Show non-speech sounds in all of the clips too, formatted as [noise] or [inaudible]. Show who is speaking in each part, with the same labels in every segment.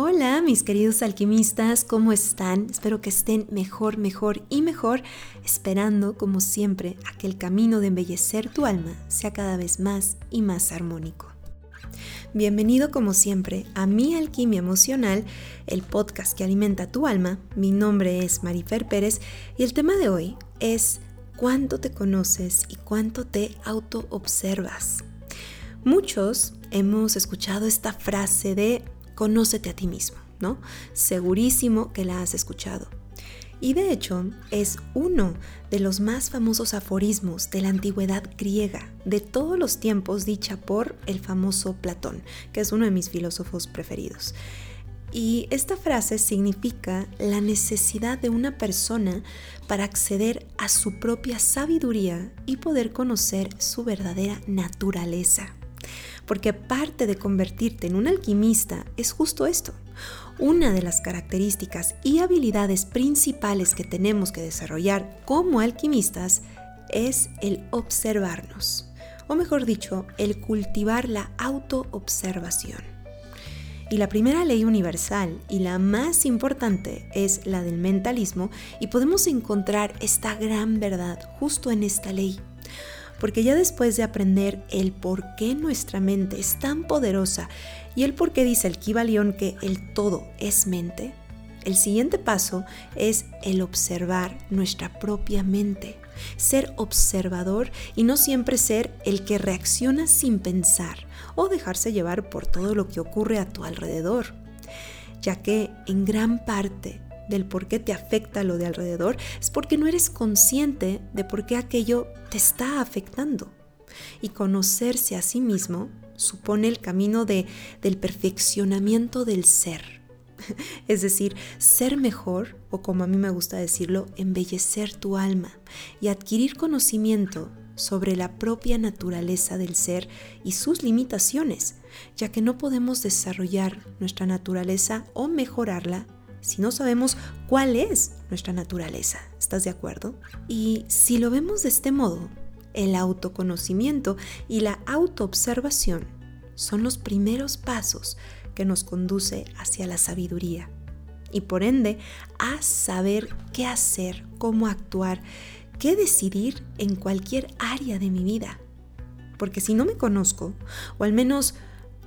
Speaker 1: Hola mis queridos alquimistas, ¿cómo están? Espero que estén mejor, mejor y mejor, esperando como siempre a que el camino de embellecer tu alma sea cada vez más y más armónico. Bienvenido como siempre a Mi Alquimia Emocional, el podcast que alimenta tu alma. Mi nombre es Marifer Pérez y el tema de hoy es cuánto te conoces y cuánto te auto-observas. Muchos hemos escuchado esta frase de conócete a ti mismo, ¿no? Segurísimo que la has escuchado. Y de hecho es uno de los más famosos aforismos de la antigüedad griega, de todos los tiempos dicha por el famoso Platón, que es uno de mis filósofos preferidos. Y esta frase significa la necesidad de una persona para acceder a su propia sabiduría y poder conocer su verdadera naturaleza porque parte de convertirte en un alquimista es justo esto. Una de las características y habilidades principales que tenemos que desarrollar como alquimistas es el observarnos, o mejor dicho, el cultivar la autoobservación. Y la primera ley universal y la más importante es la del mentalismo y podemos encontrar esta gran verdad justo en esta ley porque ya después de aprender el por qué nuestra mente es tan poderosa y el por qué dice el Kibalión que el todo es mente, el siguiente paso es el observar nuestra propia mente, ser observador y no siempre ser el que reacciona sin pensar o dejarse llevar por todo lo que ocurre a tu alrededor, ya que en gran parte del por qué te afecta lo de alrededor, es porque no eres consciente de por qué aquello te está afectando. Y conocerse a sí mismo supone el camino de, del perfeccionamiento del ser. [laughs] Es decir, ser mejor, o como a mí me gusta decirlo, embellecer tu alma y adquirir conocimiento sobre la propia naturaleza del ser y sus limitaciones, ya que no podemos desarrollar nuestra naturaleza o mejorarla si no sabemos cuál es nuestra naturaleza. ¿Estás de acuerdo? Y si lo vemos de este modo, el autoconocimiento y la autoobservación son los primeros pasos que nos conduce hacia la sabiduría y por ende a saber qué hacer, cómo actuar, qué decidir en cualquier área de mi vida. Porque si no me conozco, o al menos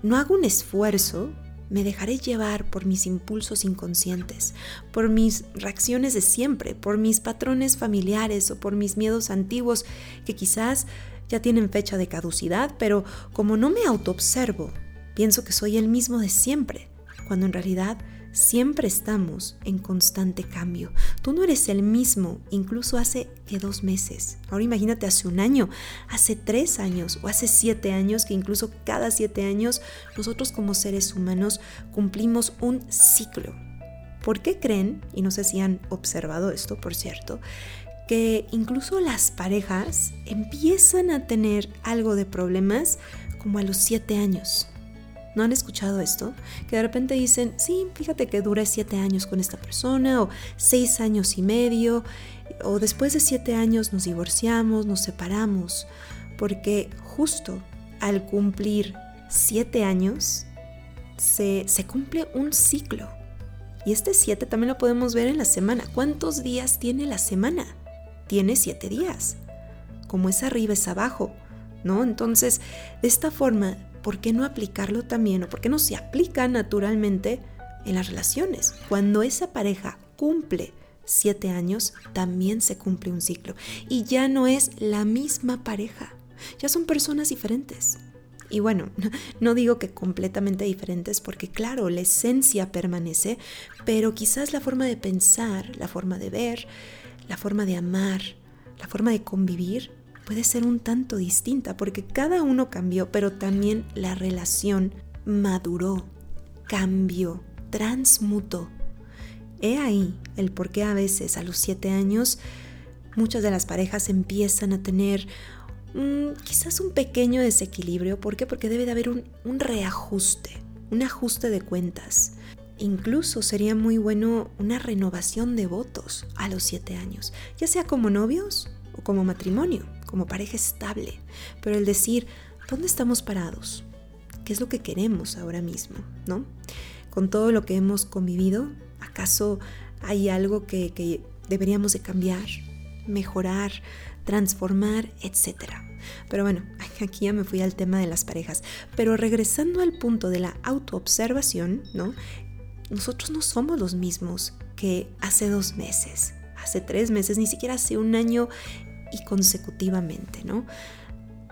Speaker 1: no hago un esfuerzo me dejaré llevar por mis impulsos inconscientes, por mis reacciones de siempre, por mis patrones familiares o por mis miedos antiguos que quizás ya tienen fecha de caducidad, pero como no me autoobservo, pienso que soy el mismo de siempre, cuando en realidad Siempre estamos en constante cambio. Tú no eres el mismo, incluso hace dos meses. Ahora imagínate hace un año, hace tres años o hace siete años, que incluso cada siete años nosotros como seres humanos cumplimos un ciclo. ¿Por qué creen, y no sé si han observado esto, por cierto, que incluso las parejas empiezan a tener algo de problemas como a los siete años. ¿No han escuchado esto? Que de repente dicen, sí, fíjate que duré siete años con esta persona o seis años y medio o después de siete años nos divorciamos, nos separamos, porque justo al cumplir siete años se, se cumple un ciclo. Y este siete también lo podemos ver en la semana. ¿Cuántos días tiene la semana? Tiene siete días. Como es arriba es abajo, ¿no? Entonces, de esta forma ¿por qué no aplicarlo también o por qué no se aplica naturalmente en las relaciones? Cuando esa pareja cumple siete años, también se cumple un ciclo y ya no es la misma pareja, ya son personas diferentes. Y bueno, [laughs] no digo que completamente diferentes porque claro, la esencia permanece, pero quizás la forma de pensar, la forma de ver, la forma de amar, la forma de convivir puede ser un tanto distinta porque cada uno cambió, pero también la relación maduró, cambió, transmutó. He ahí el por qué a veces a los siete años muchas de las parejas empiezan a tener quizás un pequeño desequilibrio. ¿Por qué? Porque debe de haber un, un reajuste, un ajuste de cuentas. Incluso sería muy bueno una renovación de votos a los siete años, ya sea como novios o como matrimonio como pareja estable, pero el decir, ¿dónde estamos parados? ¿Qué es lo que queremos ahora mismo? ¿No? Con todo lo que hemos convivido, ¿acaso hay algo que, deberíamos de cambiar, mejorar, transformar, etcétera? Pero bueno, [laughs] aquí ya me fui al tema de las parejas. Pero regresando al punto de la autoobservación, ¿no? Nosotros no somos los mismos que hace dos meses, hace tres meses, ni siquiera hace un año y consecutivamente, ¿no?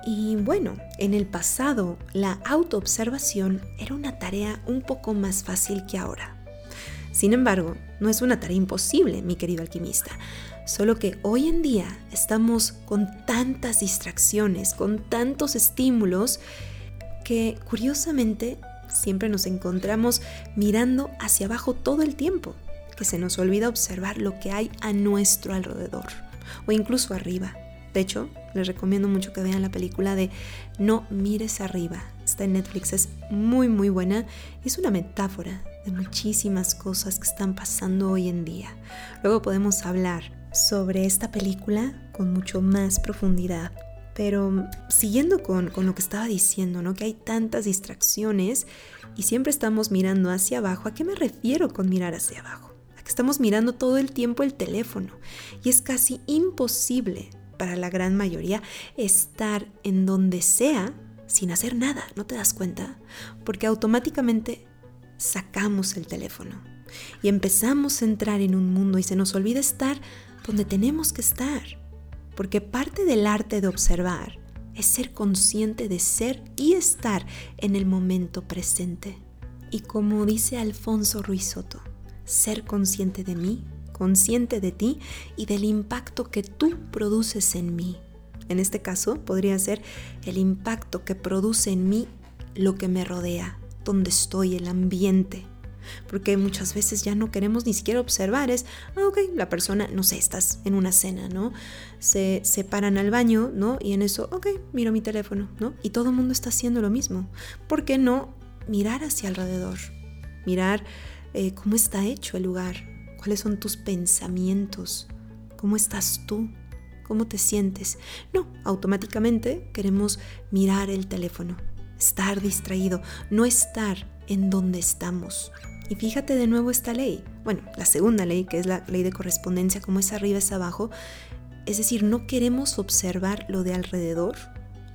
Speaker 1: Y bueno, en el pasado la autoobservación era una tarea un poco más fácil que ahora. Sin embargo, no es una tarea imposible, mi querido alquimista, solo que hoy en día estamos con tantas distracciones, con tantos estímulos, que curiosamente siempre nos encontramos mirando hacia abajo todo el tiempo, que se nos olvida observar lo que hay a nuestro alrededor o incluso arriba. De hecho, les recomiendo mucho que vean la película de No mires arriba. Está en Netflix, es muy muy buena. Es una metáfora de muchísimas cosas que están pasando hoy en día. Luego podemos hablar sobre esta película con mucho más profundidad. Pero siguiendo con, con lo que estaba diciendo, ¿no? Que hay tantas distracciones y siempre estamos mirando hacia abajo. ¿A qué me refiero con mirar hacia abajo? Estamos mirando todo el tiempo el teléfono y es casi imposible para la gran mayoría estar en donde sea sin hacer nada, ¿no te das cuenta? Porque automáticamente sacamos el teléfono y empezamos a entrar en un mundo y se nos olvida estar donde tenemos que estar. Porque parte del arte de observar es ser consciente de ser y estar en el momento presente. Y como dice Alfonso Ruiz Soto, ser consciente de mí, consciente de ti y del impacto que tú produces en mí. En este caso podría ser el impacto que produce en mí lo que me rodea, donde estoy, el ambiente. Porque muchas veces ya no queremos ni siquiera observar, es, ah, ok, la persona, no sé, estás en una cena, ¿no? Se, se paran al baño, ¿no? Y en eso, ok, miro mi teléfono, ¿no? Y todo el mundo está haciendo lo mismo. ¿Por qué no mirar hacia alrededor? Mirar eh, cómo está hecho el lugar, cuáles son tus pensamientos, cómo estás tú, cómo te sientes. No, automáticamente queremos mirar el teléfono, estar distraído, no estar en donde estamos. Y fíjate de nuevo esta ley, bueno, la segunda ley, que es la ley de correspondencia, como es arriba es abajo, es decir, no queremos observar lo de alrededor,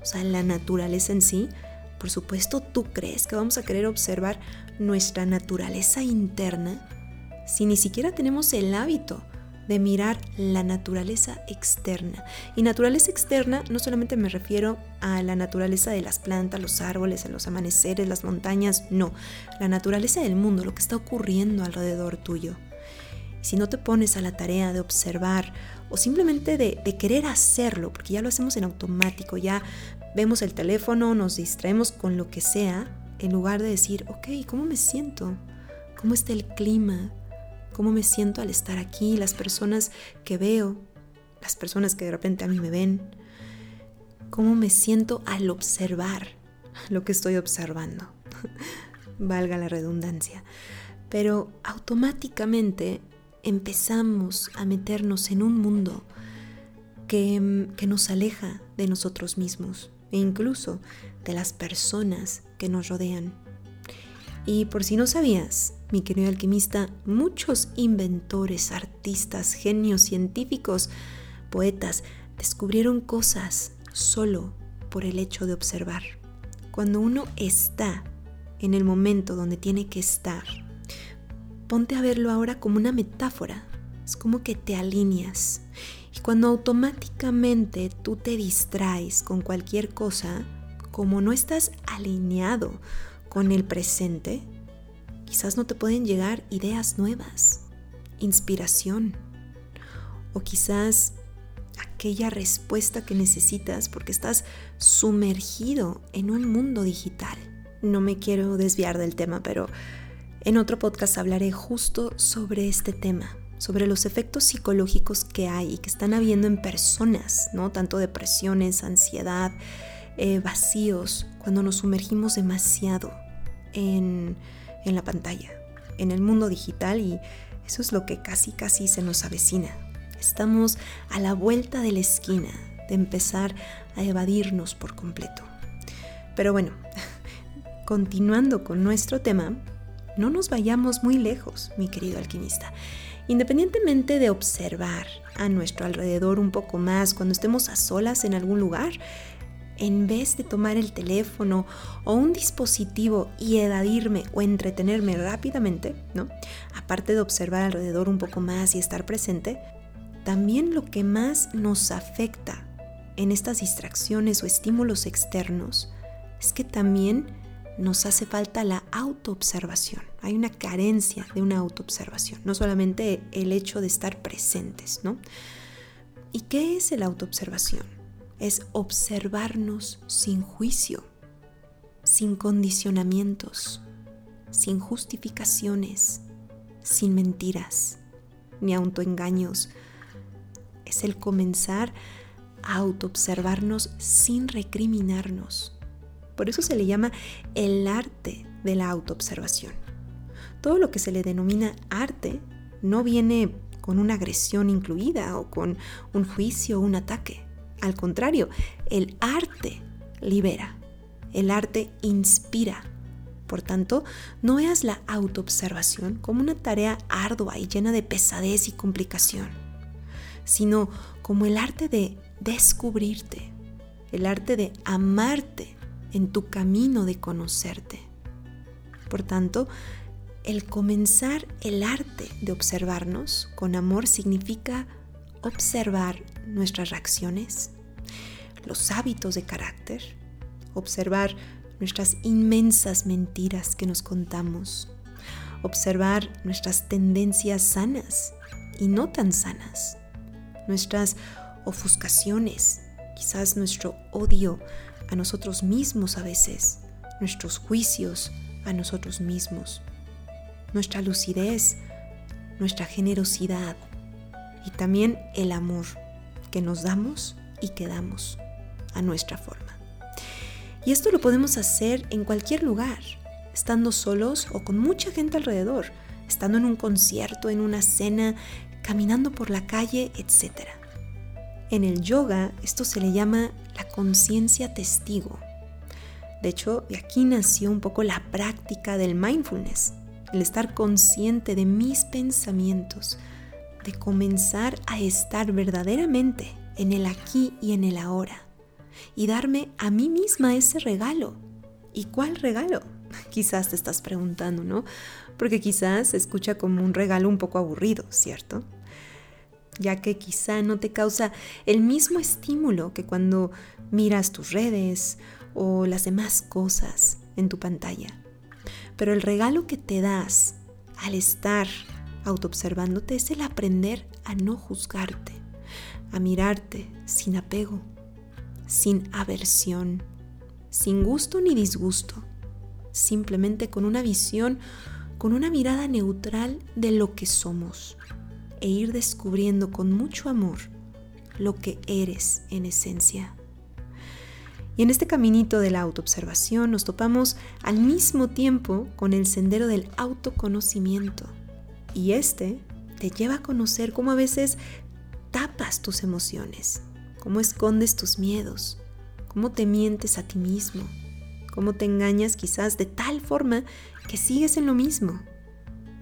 Speaker 1: o sea, la naturaleza en sí, por supuesto, ¿tú crees que vamos a querer observar nuestra naturaleza interna si ni siquiera tenemos el hábito de mirar la naturaleza externa? Y naturaleza externa no solamente me refiero a la naturaleza de las plantas, los árboles, los amaneceres, las montañas, no, la naturaleza del mundo, lo que está ocurriendo alrededor tuyo. Si no te pones a la tarea de observar o simplemente de, de, querer hacerlo, porque ya lo hacemos en automático, ya vemos el teléfono, nos distraemos con lo que sea, en lugar de decir, ok, ¿cómo me siento? ¿Cómo está el clima? ¿Cómo me siento al estar aquí? Las personas que veo, las personas que de repente a mí me ven. ¿Cómo me siento al observar lo que estoy observando, [laughs] valga la redundancia, pero automáticamente empezamos a meternos en un mundo que, que nos aleja de nosotros mismos e incluso de las personas que nos rodean. Y por si no sabías, mi querido alquimista, muchos inventores, artistas, genios, científicos, poetas, descubrieron cosas solo por el hecho de observar. Cuando uno está en el momento donde tiene que estar, ponte a verlo ahora como una metáfora. Es como que te alineas. Y cuando automáticamente tú te distraes con cualquier cosa, como no estás alineado con el presente, quizás no te pueden llegar ideas nuevas, inspiración, o quizás aquella respuesta que necesitas porque estás sumergido en un mundo digital. No me quiero desviar del tema, pero en otro podcast hablaré justo sobre este tema, sobre los efectos psicológicos que hay y que están habiendo en personas, ¿no? Tanto depresiones, ansiedad, eh, vacíos, cuando nos sumergimos demasiado en, en la pantalla, en el mundo digital y eso es lo que casi casi se nos avecina. Estamos a la vuelta de la esquina de empezar a evadirnos por completo. Pero bueno, [laughs] continuando con nuestro tema, no nos vayamos muy lejos, mi querido alquimista. Independientemente de observar a nuestro alrededor un poco más cuando estemos a solas en algún lugar, en vez de tomar el teléfono o un dispositivo y evadirme o entretenerme rápidamente, ¿no? Aparte de observar alrededor un poco más y estar presente, también lo que más nos afecta en estas distracciones o estímulos externos es que también nos hace falta la autoobservación. Hay una carencia de una autoobservación, no solamente el hecho de estar presentes, ¿no? ¿Y qué es la autoobservación? es observarnos sin juicio, sin condicionamientos, sin justificaciones, sin mentiras ni autoengaños. Es el comenzar a autoobservarnos sin recriminarnos. Por eso se le llama el arte de la autoobservación. Todo lo que se le denomina arte no viene con una agresión incluida o con un juicio o un ataque. Al contrario, el arte libera, el arte inspira. Por tanto, no veas la autoobservación como una tarea ardua y llena de pesadez y complicación, sino como el arte de descubrirte, el arte de amarte en tu camino de conocerte. Por tanto, el comenzar el arte de observarnos con amor significa observar nuestras reacciones, los hábitos de carácter, observar nuestras inmensas mentiras que nos contamos, observar nuestras tendencias sanas y no tan sanas, nuestras ofuscaciones, quizás nuestro odio a nosotros mismos a veces, nuestros juicios a nosotros mismos, nuestra lucidez, nuestra generosidad y también el amor que nos damos y que damos a nuestra forma. Y esto lo podemos hacer en cualquier lugar, estando solos o con mucha gente alrededor, estando en un concierto, en una cena, caminando por la calle, etc. En el yoga esto se le llama la conciencia testigo. De hecho, de aquí nació un poco la práctica del mindfulness, el estar consciente de mis pensamientos, de comenzar a estar verdaderamente en el aquí y en el ahora y darme a mí misma ese regalo. ¿Y cuál regalo? [laughs] Quizás te estás preguntando, ¿no? Porque quizás escucha como un regalo un poco aburrido, ¿cierto? Ya que quizá no te causa el mismo estímulo que cuando miras tus redes o las demás cosas en tu pantalla. Pero el regalo que te das al estar autoobservándote es el aprender a no juzgarte, a mirarte sin apego, sin aversión, sin gusto ni disgusto, simplemente con una visión, con una mirada neutral de lo que somos e ir descubriendo con mucho amor lo que eres en esencia. Y en este caminito de la autoobservación nos topamos al mismo tiempo con el sendero del autoconocimiento. Y este te lleva a conocer cómo a veces tapas tus emociones, cómo escondes tus miedos, cómo te mientes a ti mismo, cómo te engañas quizás de tal forma que sigues en lo mismo.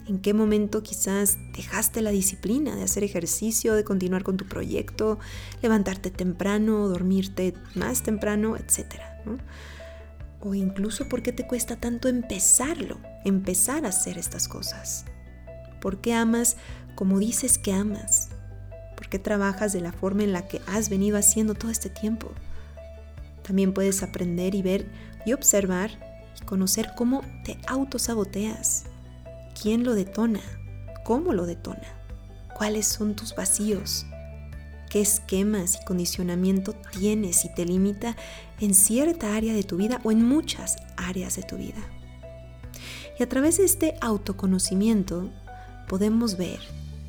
Speaker 1: ¿En qué momento quizás dejaste la disciplina de hacer ejercicio, de continuar con tu proyecto, levantarte temprano, dormirte más temprano, etcétera? O incluso por qué te cuesta tanto empezarlo, empezar a hacer estas cosas. ¿Por qué amas como dices que amas? ¿Por qué trabajas de la forma en la que has venido haciendo todo este tiempo? También puedes aprender y ver y observar y conocer cómo te autosaboteas, quién lo detona, cómo lo detona, cuáles son tus vacíos, qué esquemas y condicionamiento tienes y te limita en cierta área de tu vida o en muchas áreas de tu vida. Y a través de este autoconocimiento podemos ver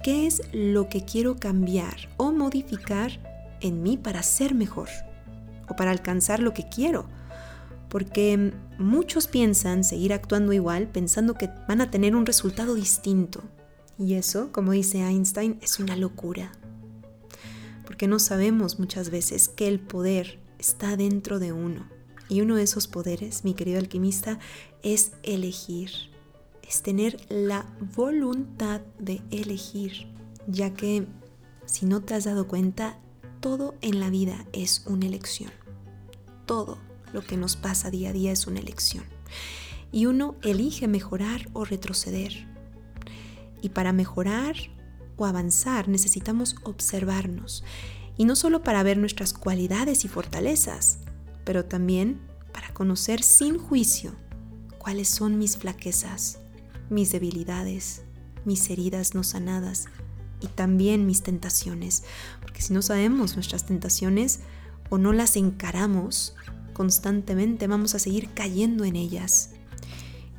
Speaker 1: qué es lo que quiero cambiar o modificar en mí para ser mejor o para alcanzar lo que quiero porque muchos piensan seguir actuando igual pensando que van a tener un resultado distinto. Y eso, como dice Einstein, es una locura. Porque no sabemos muchas veces que el poder está dentro de uno. Y uno de esos poderes, mi querido alquimista, es elegir. Es tener la voluntad de elegir. Ya que, si no te has dado cuenta, todo en la vida es una elección. Todo lo que nos pasa día a día es una elección. Y uno elige mejorar o retroceder. Y para mejorar o avanzar necesitamos observarnos. Y no solo para ver nuestras cualidades y fortalezas, pero también para conocer sin juicio cuáles son mis flaquezas, mis debilidades, mis heridas no sanadas y también mis tentaciones. Porque si no sabemos nuestras tentaciones o no las encaramos, constantemente vamos a seguir cayendo en ellas.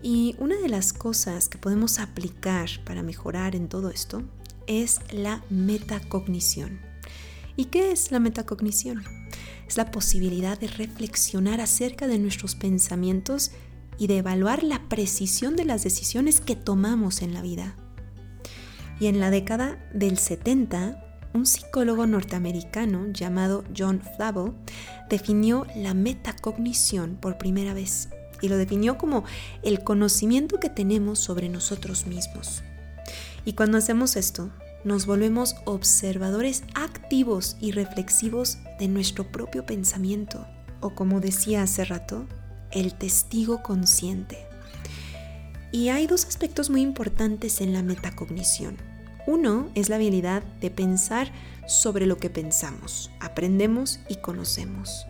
Speaker 1: Y una de las cosas que podemos aplicar para mejorar en todo esto es la metacognición. ¿Y qué es la metacognición? Es la posibilidad de reflexionar acerca de nuestros pensamientos y de evaluar la precisión de las decisiones que tomamos en la vida. Y en la década del 70, un psicólogo norteamericano llamado John Flavel definió la metacognición por primera vez y lo definió como el conocimiento que tenemos sobre nosotros mismos. Y cuando hacemos esto, nos volvemos observadores activos y reflexivos de nuestro propio pensamiento, o como decía hace rato, el testigo consciente. Y hay dos aspectos muy importantes en la metacognición. Uno es la habilidad de pensar sobre lo que pensamos, aprendemos y conocemos.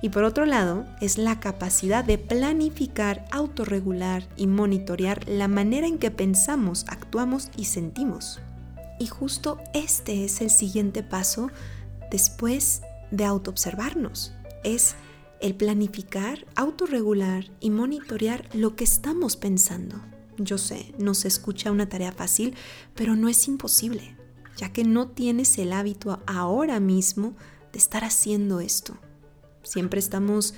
Speaker 1: Y por otro lado, es la capacidad de planificar, autorregular y monitorear la manera en que pensamos, actuamos y sentimos. Y justo este es el siguiente paso después de autoobservarnos. Es el planificar, autorregular y monitorear lo que estamos pensando. Yo sé, no se escucha una tarea fácil, pero no es imposible, ya que no tienes el hábito ahora mismo de estar haciendo esto. Siempre estamos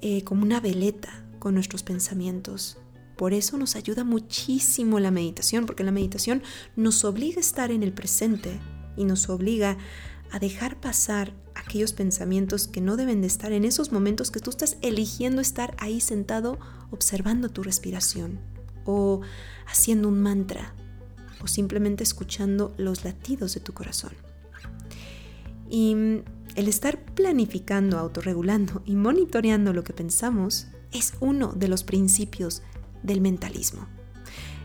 Speaker 1: eh, como una veleta con nuestros pensamientos. Por eso nos ayuda muchísimo la meditación, porque la meditación nos obliga a estar en el presente y nos obliga a dejar pasar aquellos pensamientos que no deben de estar en esos momentos que tú estás eligiendo estar ahí sentado observando tu respiración o haciendo un mantra o simplemente escuchando los latidos de tu corazón. Y el estar planificando, autorregulando y monitoreando lo que pensamos es uno de los principios del mentalismo.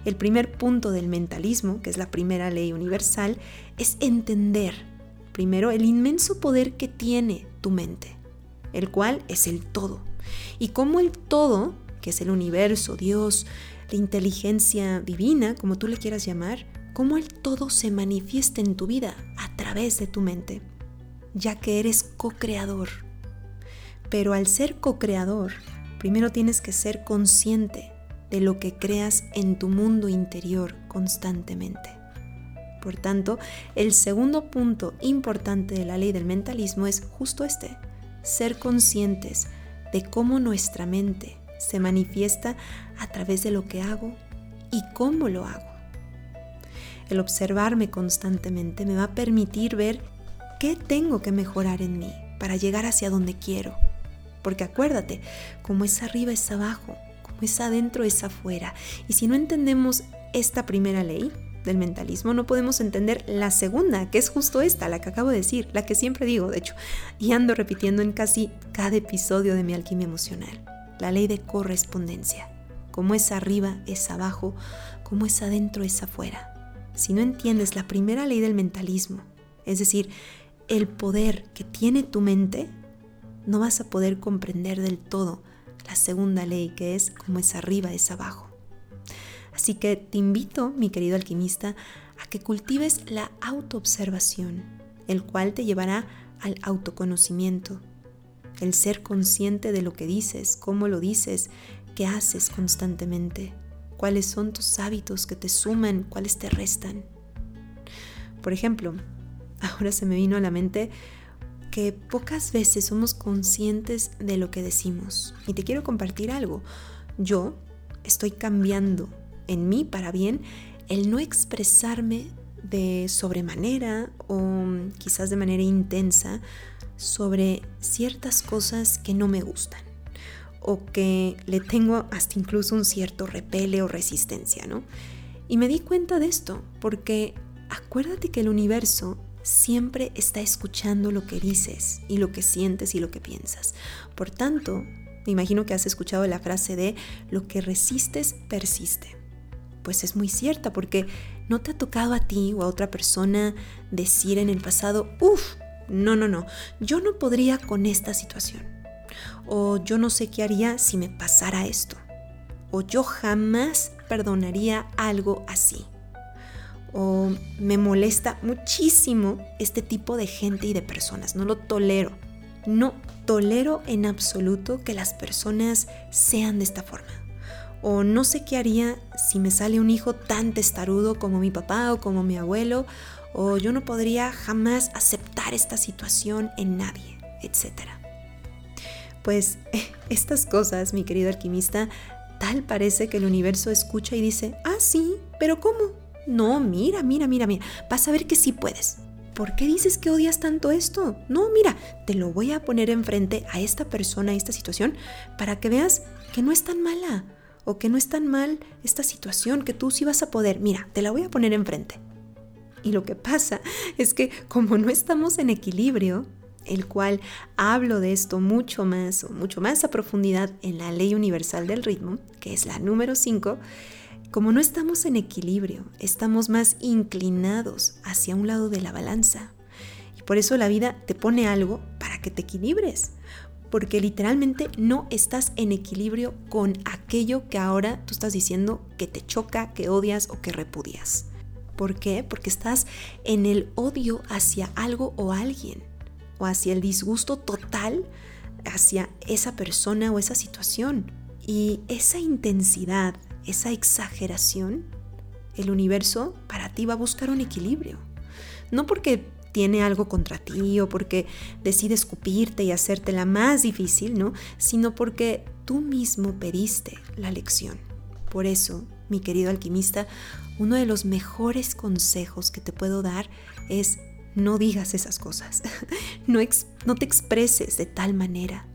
Speaker 1: El primer punto del mentalismo, que es la primera ley universal, es entender primero el inmenso poder que tiene tu mente, el cual es el todo. Y cómo el todo, que es el universo, Dios, la inteligencia divina, como tú le quieras llamar, cómo el todo se manifiesta en tu vida a través de tu mente, ya que eres co-creador. Pero al ser co-creador, primero tienes que ser consciente de lo que creas en tu mundo interior constantemente. Por tanto, el segundo punto importante de la ley del mentalismo es justo este, ser conscientes de cómo nuestra mente se manifiesta a través de lo que hago y cómo lo hago. El observarme constantemente me va a permitir ver qué tengo que mejorar en mí para llegar hacia donde quiero. Porque acuérdate, como es arriba es abajo, como es adentro es afuera. Y si no entendemos esta primera ley del mentalismo, no podemos entender la segunda, que es justo esta, la que acabo de decir, la que siempre digo, de hecho, y ando repitiendo en casi cada episodio de mi alquimia emocional, la ley de correspondencia. Como es arriba es abajo, como es adentro es afuera. Si no entiendes la primera ley del mentalismo, es decir, el poder que tiene tu mente, no vas a poder comprender del todo la segunda ley, que es como es arriba es abajo. Así que te invito, mi querido alquimista, a que cultives la autoobservación, el cual te llevará al autoconocimiento, el ser consciente de lo que dices, cómo lo dices, qué haces constantemente, cuáles son tus hábitos que te suman, cuáles te restan. Por ejemplo, [laughs] ahora se me vino a la mente que pocas veces somos conscientes de lo que decimos. Y te quiero compartir algo. Yo estoy cambiando en mí para bien el no expresarme de sobremanera o quizás de manera intensa sobre ciertas cosas que no me gustan o que le tengo hasta incluso un cierto repele o resistencia, ¿no? Y me di cuenta de esto porque acuérdate que el universo siempre está escuchando lo que dices y lo que sientes y lo que piensas. Por tanto, me imagino que has escuchado la frase de lo que resistes persiste. Pues es muy cierta porque no te ha tocado a ti o a otra persona decir en el pasado, uff, no, no, no, yo no podría con esta situación. O yo no sé qué haría si me pasara esto. O yo jamás perdonaría algo así o me molesta muchísimo este tipo de gente y de personas. No lo tolero. No tolero en absoluto que las personas sean de esta forma. O no sé qué haría si me sale un hijo tan testarudo como mi papá o como mi abuelo. O yo no podría jamás aceptar esta situación en nadie, etc. Pues [laughs] estas cosas, mi querido alquimista, tal parece que el universo escucha y dice, ah, sí, pero ¿cómo? No, mira, mira, mira, mira, vas a ver que sí puedes. ¿Por qué dices que odias tanto esto? No, mira, te lo voy a poner enfrente a esta persona, a esta situación, para que veas que no es tan mala o que no es tan mal esta situación, que tú sí vas a poder. Mira, te la voy a poner enfrente. Y lo que pasa [laughs] es que como no estamos en equilibrio, el cual hablo de esto mucho más o mucho más a profundidad en la ley universal del ritmo, que es la número 5, como no estamos en equilibrio, estamos más inclinados hacia un lado de la balanza. Y por eso la vida te pone algo para que te equilibres. Porque literalmente no estás en equilibrio con aquello que ahora tú estás diciendo que te choca, que odias o que repudias. ¿Por qué? Porque estás en el odio hacia algo o alguien, o hacia el disgusto total hacia esa persona o esa situación. Y esa intensidad, esa exageración, el universo para ti va a buscar un equilibrio. No porque tiene algo contra ti o porque decide escupirte y hacértela más difícil, ¿no? Sino porque tú mismo pediste la lección. Por eso, mi querido alquimista, uno de los mejores consejos que te puedo dar es no digas esas cosas, [laughs] no, no te expreses de tal manera,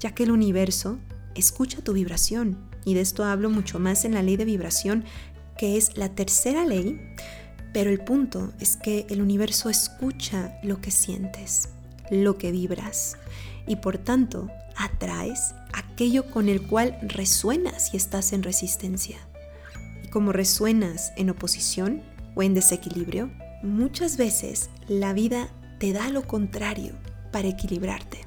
Speaker 1: ya que el universo escucha tu vibración y de esto hablo mucho más en la ley de vibración, que es la tercera ley, pero el punto es que el universo escucha lo que sientes, lo que vibras, y por tanto atraes aquello con el cual resuenas y estás en resistencia. Y como resuenas en oposición o en desequilibrio, muchas veces la vida te da lo contrario para equilibrarte.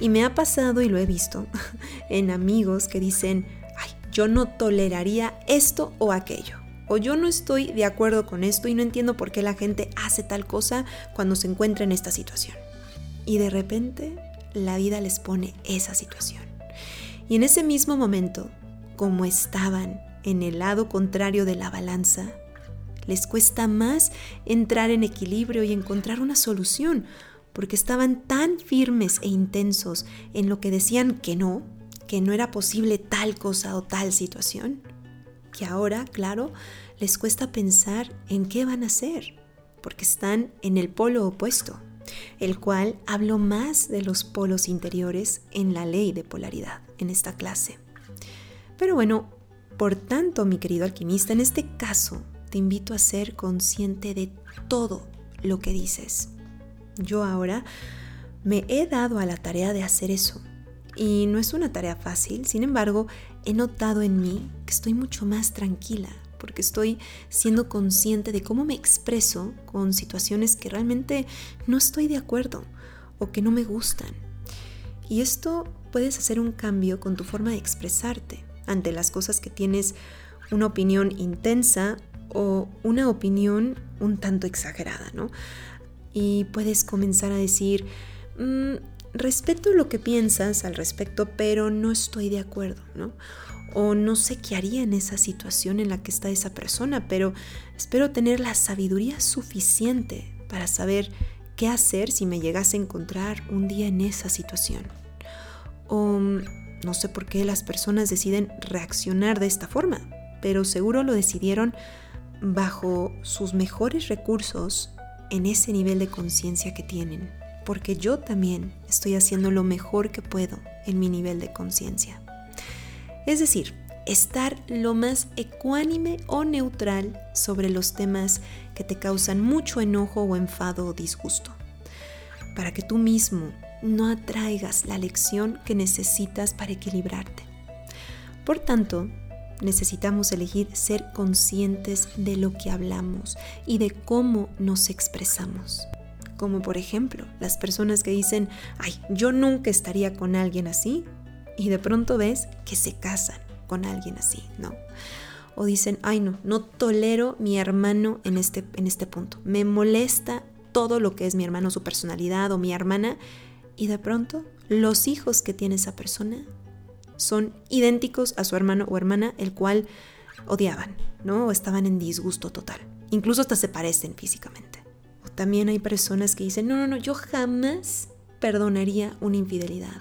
Speaker 1: Y me ha pasado y lo he visto [laughs] en amigos que dicen, ay, yo no toleraría esto o aquello. O yo no estoy de acuerdo con esto y no entiendo por qué la gente hace tal cosa cuando se encuentra en esta situación. Y de repente la vida les pone esa situación. Y en ese mismo momento, como estaban en el lado contrario de la balanza, les cuesta más entrar en equilibrio y encontrar una solución, porque estaban tan firmes e intensos en lo que decían que no, que no era posible tal cosa o tal situación, que ahora, claro, les cuesta pensar en qué van a hacer, porque están en el polo opuesto, el cual habló más de los polos interiores en la ley de polaridad en esta clase. Pero bueno, por tanto, mi querido alquimista, en este caso te invito a ser consciente de todo lo que dices. Yo ahora me he dado a la tarea de hacer eso. Y no es una tarea fácil, sin embargo, he notado en mí que estoy mucho más tranquila, porque estoy siendo consciente de cómo me expreso con situaciones que realmente no estoy de acuerdo o que no me gustan. Y esto puedes hacer un cambio con tu forma de expresarte ante las cosas que tienes una opinión intensa o una opinión un tanto exagerada, ¿no? Y puedes comenzar a decir, mm, respeto lo que piensas al respecto, pero no estoy de acuerdo, ¿no? O no sé qué haría en esa situación en la que está esa persona, pero espero tener la sabiduría suficiente para saber qué hacer si me llegase a encontrar un día en esa situación. O no sé por qué las personas deciden reaccionar de esta forma, pero seguro lo decidieron bajo sus mejores recursos en ese nivel de conciencia que tienen, porque yo también estoy haciendo lo mejor que puedo en mi nivel de conciencia. Es decir, estar lo más ecuánime o neutral sobre los temas que te causan mucho enojo o enfado o disgusto, para que tú mismo no atraigas la lección que necesitas para equilibrarte. Por tanto, necesitamos elegir ser conscientes de lo que hablamos y de cómo nos expresamos. Como por ejemplo, las personas que dicen, ay, yo nunca estaría con alguien así, y de pronto ves que se casan con alguien así, ¿no? O dicen, ay, no, no tolero mi hermano en este, en este punto. Me molesta todo lo que es mi hermano, su personalidad o mi hermana, y de pronto los hijos que tiene esa persona son idénticos a su hermano o hermana, el cual odiaban, ¿no? O estaban en disgusto total. Incluso hasta se parecen físicamente. También hay personas que dicen, no, no, no, yo jamás perdonaría una infidelidad.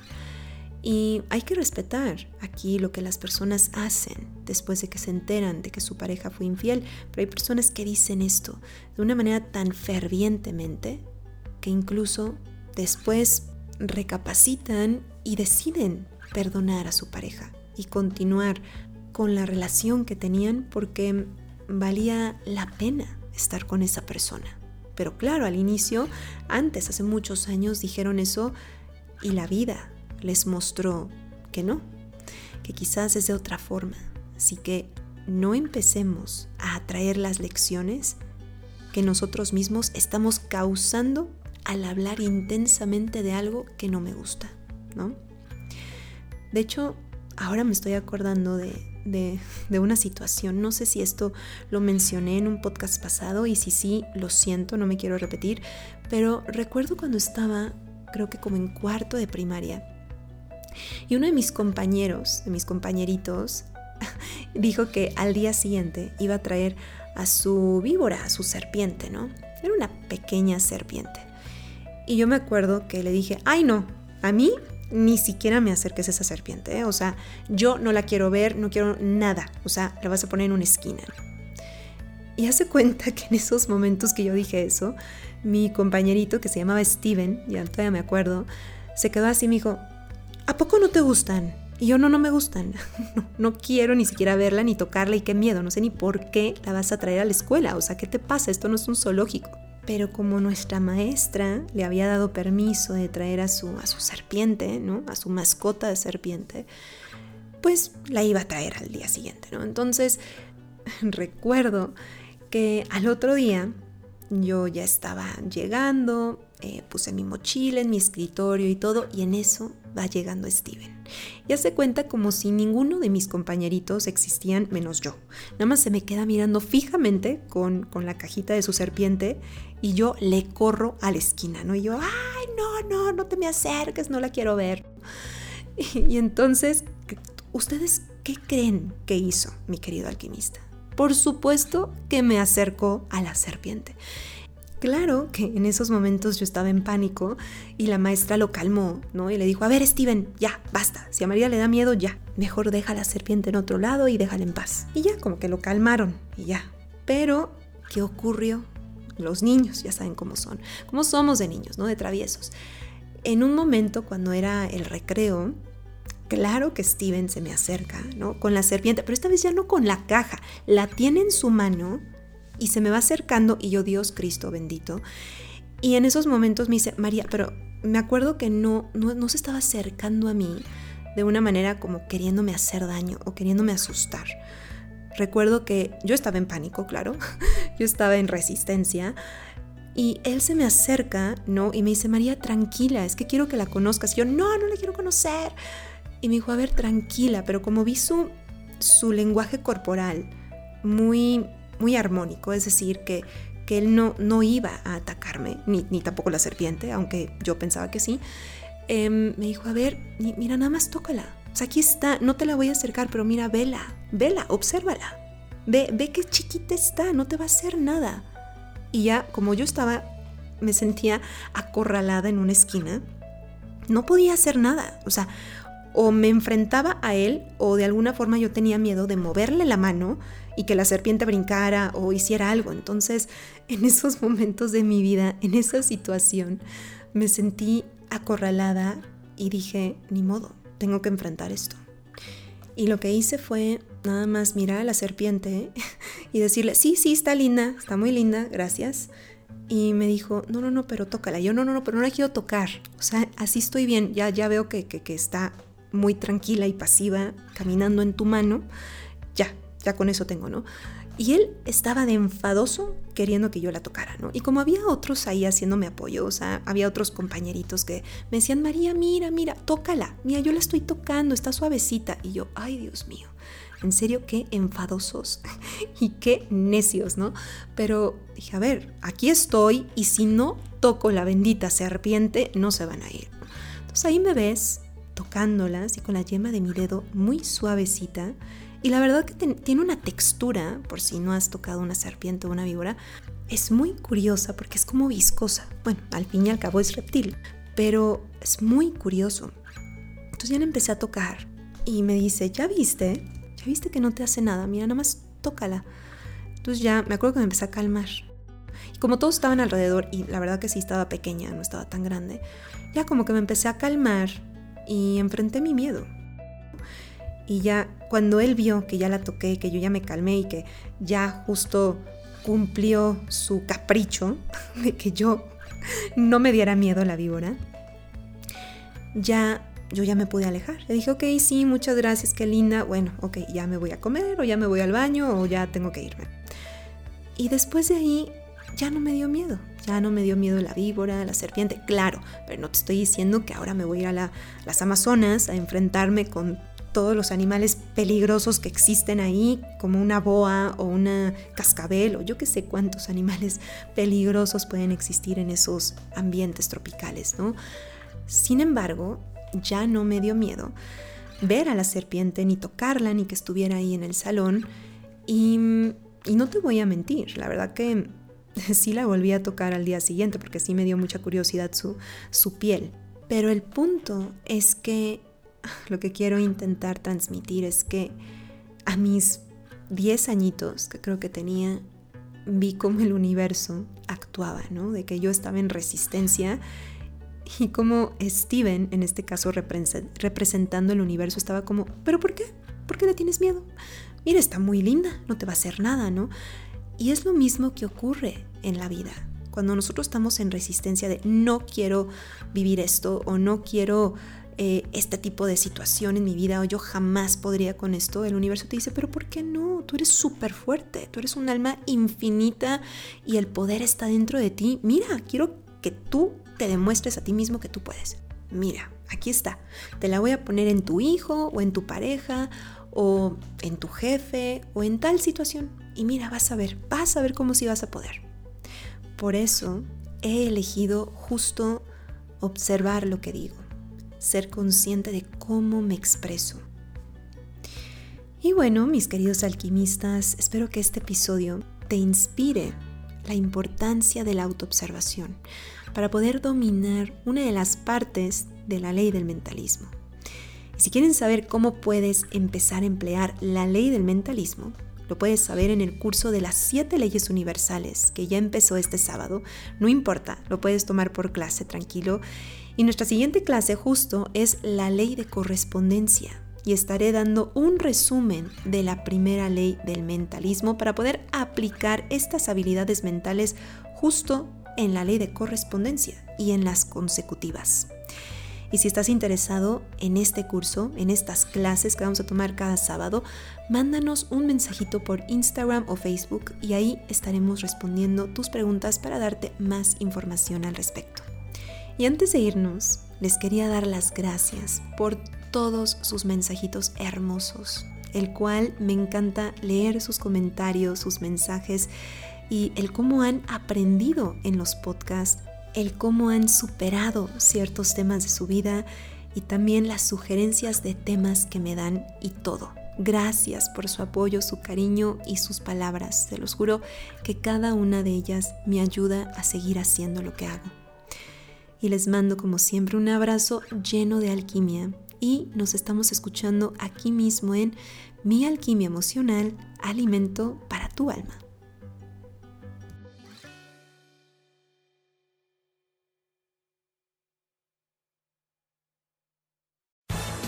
Speaker 1: Y hay que respetar aquí lo que las personas hacen después de que se enteran de que su pareja fue infiel, pero hay personas que dicen esto de una manera tan fervientemente que incluso después recapacitan y deciden perdonar a su pareja y continuar con la relación que tenían porque valía la pena estar con esa persona. Pero claro, al inicio, antes, hace muchos años, dijeron eso y la vida les mostró que no, que quizás es de otra forma. Así que no empecemos a atraer las lecciones que nosotros mismos estamos causando al hablar intensamente de algo que no me gusta, ¿no? De hecho, ahora me estoy acordando de, una situación, no sé si esto lo mencioné en un podcast pasado y si sí, lo siento, no me quiero repetir, pero recuerdo cuando estaba, creo que como en cuarto de primaria, y uno de mis compañeros, de mis compañeritos, [laughs] dijo que al día siguiente iba a traer a su víbora, a su serpiente, ¿no? Era una pequeña serpiente. Y yo me acuerdo que le dije, ay no, a mí ni siquiera me acerques a esa serpiente, ¿eh? o sea, yo no la quiero ver, no quiero nada, o sea, la vas a poner en una esquina. Y hace cuenta que en esos momentos que yo dije eso, mi compañerito que se llamaba Steven, ya todavía me acuerdo, se quedó así y me dijo, ¿a poco no te gustan? Y yo no, no me gustan, [laughs] no, no, quiero ni siquiera verla ni tocarla y qué miedo, no sé ni por qué la vas a traer a la escuela, o sea, ¿qué te pasa? Esto no es un zoológico pero como nuestra maestra le había dado permiso de traer a su, a su serpiente, ¿no? a su mascota de serpiente, pues la iba a traer al día siguiente. ¿no? Entonces [laughs] recuerdo que al otro día yo ya estaba llegando, eh, puse mi mochila en mi escritorio y todo, y en eso va llegando Steven. Y hace cuenta como si ninguno de mis compañeritos existían menos yo. Nada más se me queda mirando fijamente con, con la cajita de su serpiente y yo le corro a la esquina, ¿no? Y yo, ay, no, no, no te me acerques, no la quiero ver. Y, [laughs] y entonces, ¿ustedes qué creen que hizo mi querido alquimista? Por supuesto que me acercó a la serpiente. Claro que en esos momentos yo estaba en pánico y la maestra lo calmó, ¿no? Y le dijo, a ver Steven, ya, basta, si a María le da miedo, ya, mejor deja la serpiente en otro lado y déjala en paz. Y ya, como que lo calmaron y ya. Pero, ¿qué ocurrió? Los niños ya saben cómo son, cómo somos de niños, ¿no? De traviesos. En un momento, cuando era el recreo, Claro que Steven se me acerca, ¿no? Con la serpiente, pero esta vez ya no con la caja, la tiene en su mano y se me va acercando y yo, Dios Cristo bendito. Y en esos momentos me dice, María, pero me acuerdo que no, no, se estaba acercando a mí de una manera como queriéndome hacer daño o queriéndome asustar. Recuerdo que yo estaba en pánico, claro, [laughs] yo estaba en resistencia y él se me acerca, ¿no? Y me dice, María, tranquila, es que quiero que la conozcas. Y yo, no, no la quiero conocer. Y me dijo, a ver, tranquila, pero como vi su, su lenguaje corporal muy muy armónico, es decir, que, que él no, no iba a atacarme, ni, ni, tampoco la serpiente, aunque yo pensaba que sí, em, me dijo, a ver, mira, nada más tócala. O sea, aquí está, no te la voy a acercar, pero mira, vela, vela, obsérvala. Ve, ve qué chiquita está, no te va a hacer nada. Y ya, como yo estaba, me sentía acorralada en una esquina, no podía hacer nada. O sea, o me enfrentaba a él o de alguna forma yo tenía miedo de moverle la mano y que la serpiente brincara o hiciera algo. Entonces, [laughs] en esos momentos de mi vida, en esa situación, me sentí acorralada y dije, ni modo, tengo que enfrentar esto. Y lo que hice fue nada más mirar a la serpiente [laughs] y decirle, sí, sí, está linda, está muy linda, gracias. Y me dijo, no, no, no, pero tócala. Yo, no, no, no, pero no la quiero tocar. O sea, así estoy bien, ya, ya veo que, que, que está muy tranquila y pasiva caminando en tu mano, ya, ya con eso tengo, ¿no? Y él estaba de enfadoso queriendo que yo la tocara, ¿no? Y como había otros ahí haciéndome apoyo, o sea, había otros compañeritos que me decían, María, mira, mira, tócala, mira, yo la estoy tocando, está suavecita. Y yo, ay, Dios mío, en serio, qué enfadosos [laughs] y qué necios, ¿no? Pero dije, a ver, aquí estoy y si no toco la bendita serpiente, no se van a ir. Entonces ahí me ves tocándolas y con la yema de mi dedo muy suavecita. Y la verdad que tiene una textura, por si no has tocado una serpiente o una víbora, es muy curiosa porque es como viscosa. Bueno, al fin y al cabo es reptil, pero es muy curioso. Entonces ya le empecé a tocar y me dice, ¿ya viste? ¿Ya viste que no te hace nada? Mira, nada más tócala. Entonces ya me acuerdo que me empecé a calmar. Y como todos estaban alrededor, y la verdad que sí estaba pequeña, no estaba tan grande, ya como que me empecé a calmar y enfrenté mi miedo. Y ya cuando él vio que ya la toqué, que yo ya me calmé y que ya justo cumplió su capricho [laughs] de que yo no me diera miedo la víbora, ya yo ya me pude alejar. Le dije, ok, sí, muchas gracias, qué linda. Bueno, ok, ya me voy a comer o ya me voy al baño o ya tengo que irme. Y después de ahí ya no me dio miedo. Ya no me dio miedo la víbora, la serpiente, claro, pero no te estoy diciendo que ahora me voy a ir a las Amazonas a enfrentarme con todos los animales peligrosos que existen ahí, como una boa o una cascabel o yo que sé cuántos animales peligrosos pueden existir en esos ambientes tropicales, ¿no? Sin embargo, ya no me dio miedo ver a la serpiente, ni tocarla, ni que estuviera ahí en el salón. Y, y no te voy a mentir, la verdad que [laughs] sí la volví a tocar al día siguiente porque sí me dio mucha curiosidad su, su piel. Pero el punto es que [sighs] lo que quiero intentar transmitir es que a mis 10 añitos que creo que tenía, vi cómo el universo actuaba, ¿no? De que yo estaba en resistencia y como Steven, en este caso representando el universo, estaba como, ¿pero por qué? ¿Por qué le tienes miedo? Mira, está muy linda, no te va a hacer nada, ¿no? Y es lo mismo que ocurre en la vida. Cuando nosotros estamos en resistencia de no quiero vivir esto o no quiero eh, este tipo de situación en mi vida o yo jamás podría con esto, el universo te dice, pero ¿por qué no? Tú eres súper fuerte, tú eres un alma infinita y el poder está dentro de ti. Mira, quiero que tú te demuestres a ti mismo que tú puedes. Mira, aquí está. Te la voy a poner en tu hijo o en tu pareja o en tu jefe o en tal situación. Y mira, vas a ver, vas a ver cómo sí vas a poder. Por eso he elegido justo observar lo que digo, ser consciente de cómo me expreso. Y bueno, mis queridos alquimistas, espero que este episodio te inspire la importancia de la autoobservación para poder dominar una de las partes de la ley del mentalismo. Y si quieren saber cómo puedes empezar a emplear la ley del mentalismo, lo puedes saber en el curso de las siete leyes universales que ya empezó este sábado. No importa, lo puedes tomar por clase tranquilo. Y nuestra siguiente clase justo es la ley de correspondencia. Y estaré dando un resumen de la primera ley del mentalismo para poder aplicar estas habilidades mentales justo en la ley de correspondencia y en las consecutivas. Y si estás interesado en este curso, en estas clases que vamos a tomar cada sábado, mándanos un mensajito por Instagram o Facebook y ahí estaremos respondiendo tus preguntas para darte más información al respecto. Y antes de irnos, les quería dar las gracias por todos sus mensajitos hermosos, el cual me encanta leer sus comentarios, sus mensajes y el cómo han aprendido en los podcasts el cómo han superado ciertos temas de su vida y también las sugerencias de temas que me dan y todo. Gracias por su apoyo, su cariño y sus palabras. Se los juro que cada una de ellas me ayuda a seguir haciendo lo que hago. Y les mando como siempre un abrazo lleno de alquimia y nos estamos escuchando aquí mismo en Mi Alquimia Emocional, Alimento para tu Alma.